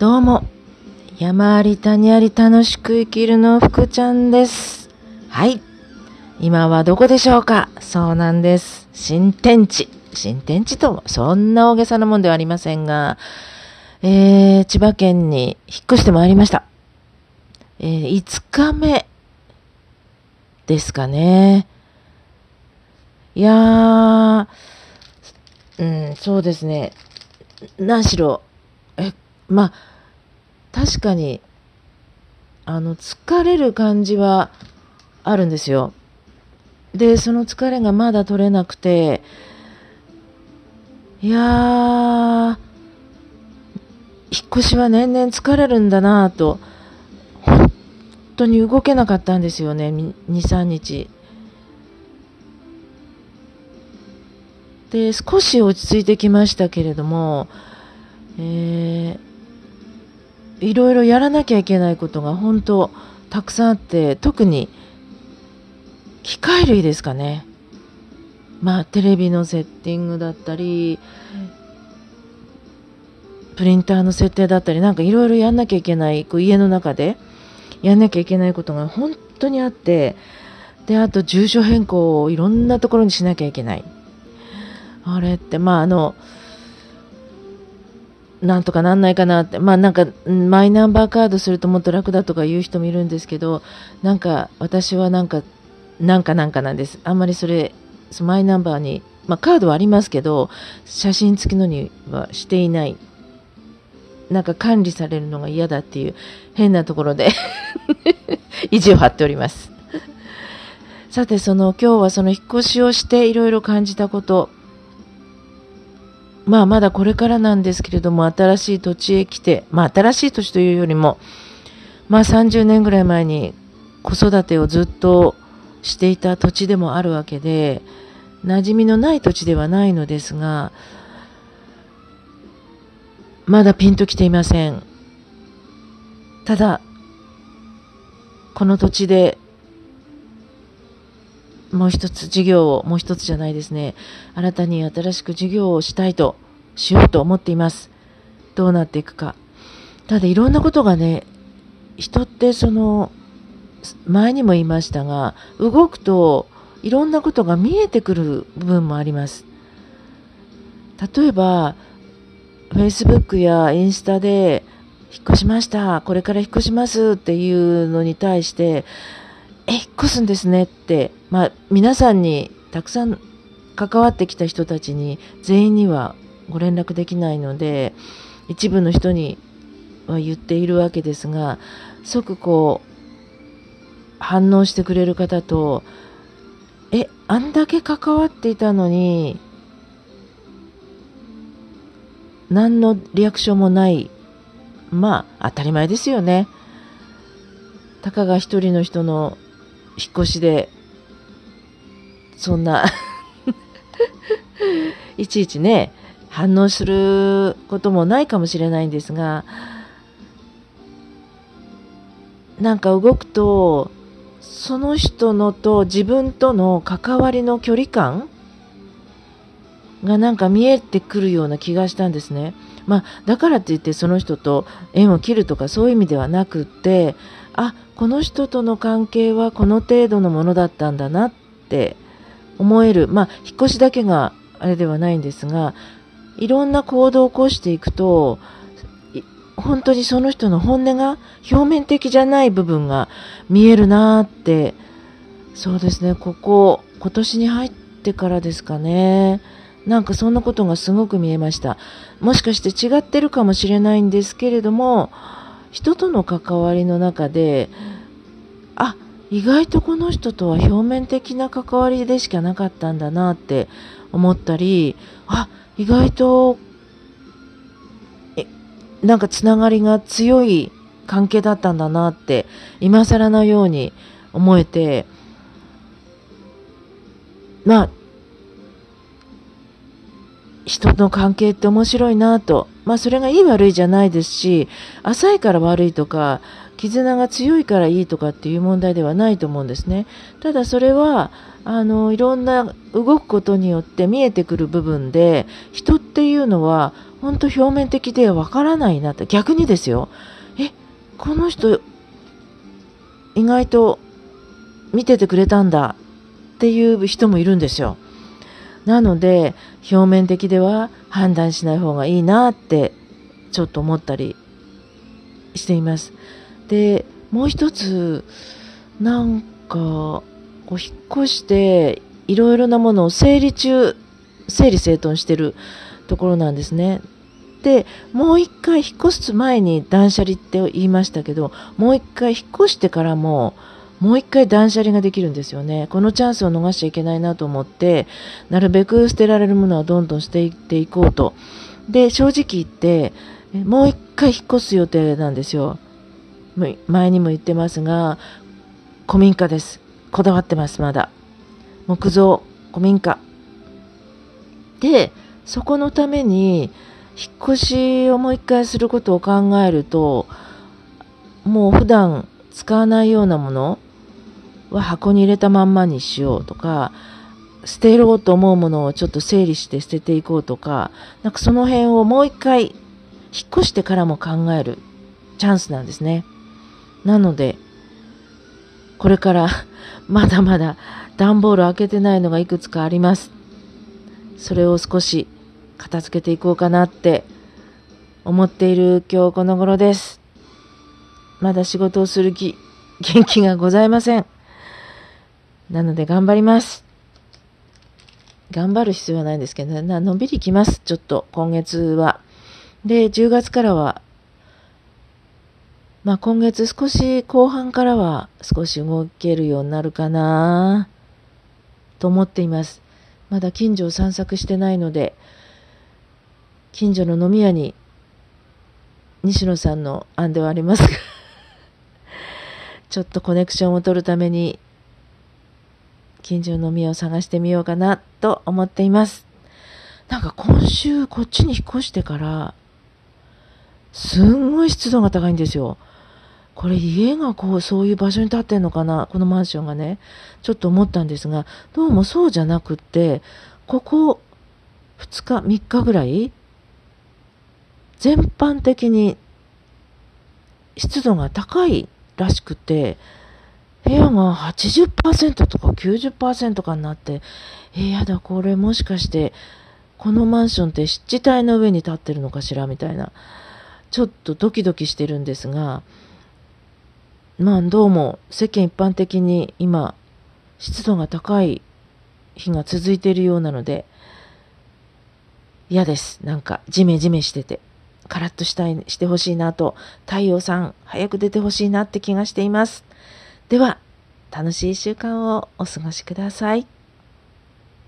どうも、山あり谷あり楽しく生きるの福ちゃんです。はい。今はどこでしょうか？そうなんです。新天地。新天地とも、そんな大げさなもんではありませんが、えー、千葉県に引っ越してまいりました。えー、5日目ですかね。いやー、うん、そうですね。何しろ、まあ、確かに、あの、疲れる感じはあるんですよ。で、その疲れがまだ取れなくて、いや、引っ越しは年々疲れるんだなぁと、本当に動けなかったんですよね、2、3日。で、少し落ち着いてきましたけれども、えー、いろいろやらなきゃいけないことが本当たくさんあって、特に機械類ですかね。まあ、テレビのセッティングだったり、プリンターの設定だったり、なんかいろいろやんなきゃいけない、こう家の中でやんなきゃいけないことが本当にあって、で、あと住所変更をいろんなところにしなきゃいけない。あれって、まあ、あの、なんとかなんないかなって、まあなんか、マイナンバーカードするともっと楽だとか言う人もいるんですけど、なんか私はなんか、なんかなんかなんです。あんまりそれ、そマイナンバーに、まあカードはありますけど、写真付きのにはしていない。なんか管理されるのが嫌だっていう変なところで 意地を張っております。さて、その今日はその引っ越しをしていろいろ感じたこと、まあまだこれからなんですけれども、新しい土地へ来て、まあ新しい土地というよりも、まあ30年ぐらい前に子育てをずっとしていた土地でもあるわけで、馴染みのない土地ではないのですが、まだピンと来ていません。ただ、この土地でもう一つ事業を、もう一つじゃないですね。新たに新しく事業をしたいと、しようと思っています。どうなっていくか。ただいろんなことがね、人ってその、前にも言いましたが、動くといろんなことが見えてくる部分もあります。例えば、Facebook やインスタで、引っ越しました、これから引っ越しますっていうのに対して、え、引っ越すんですねって、まあ、皆さんにたくさん関わってきた人たちに全員にはご連絡できないので、一部の人には言っているわけですが、即こう、反応してくれる方と、え、あんだけ関わっていたのに、何のリアクションもない。まあ、当たり前ですよね。たかが一人の人の引っ越しで、そんな いちいちね、反応することもないかもしれないんですが、なんか動くと、その人のと自分との関わりの距離感がなんか見えてくるような気がしたんですね。まあ、だからって言ってその人と縁を切るとかそういう意味ではなくって、あ、この人との関係はこの程度のものだったんだなって思える。まあ、引っ越しだけがあれではないんですが、いろんな行動を起こしていくと、本当にその人の本音が表面的じゃない部分が見えるなーって、そうですね、ここ、今年に入ってからですかね。なんかそんなことがすごく見えました。もしかして違ってるかもしれないんですけれども、人との関わりの中で、あ、意外とこの人とは表面的な関わりでしかなかったんだなって思ったり、あ、意外と、え、なんかつながりが強い関係だったんだなって、今更のように思えて、まあ、人の関係って面白いなと。まあそれがいい悪いじゃないですし、浅いから悪いとか、絆が強いからいいとかっていう問題ではないと思うんですね。ただそれは、あの、いろんな動くことによって見えてくる部分で、人っていうのは本当表面的でわからないなって逆にですよ。えこの人意外と見ててくれたんだっていう人もいるんですよ。なので表面的では判断しない方がいいなってちょっと思ったりしています。でもう一つなんかこう引っ越していろいろなものを整理中整理整頓してるところなんですね。でもう一回引っ越す前に断捨離って言いましたけどもう一回引っ越してからももう一回断捨離ができるんですよね。このチャンスを逃しちゃいけないなと思ってなるべく捨てられるものはどんどんしていっていこうと。で正直言ってもう一回引っ越す予定なんですよ。前にも言ってますが古民家です。こだわってますまだ。木造古民家。でそこのために引っ越しをもう一回することを考えるともう普段使わないようなものは箱に入れたまんまにしようとか捨てようと思うものをちょっと整理して捨てていこうとかなんかその辺をもう一回引っ越してからも考えるチャンスなんですね。なのでこれから まだまだ段ボール開けてないのがいくつかありますそれを少し片付けていこうかなって思っている今日この頃です。まだ仕事をする気、元気がございません。なので頑張ります。頑張る必要はないんですけど、なのんびり行きます。ちょっと今月は。で、10月からは、まあ今月少し後半からは少し動けるようになるかなと思っています。まだ近所を散策してないので、近所の飲み屋に西野さんの案ではありますがちょっとコネクションを取るために近所の飲み屋を探してみようかなと思っています。なんか今週こっちに引っ越してからすんごい湿度が高いんですよ。これ家がこうそういう場所に建ってんのかな？このマンションがね。ちょっと思ったんですがどうもそうじゃなくってここ2日3日ぐらい全般的に湿度が高いらしくて、部屋が80%とか90%かになって、えー、やだ、これもしかして、このマンションって湿地帯の上に立ってるのかしら？みたいな、ちょっとドキドキしてるんですが、まあどうも世間一般的に今、湿度が高い日が続いているようなので、嫌です。なんか、ジメジメしてて。カラッとしたい、してほしいなと、太陽さん、早く出てほしいなって気がしています。では、楽しい1週間をお過ごしください。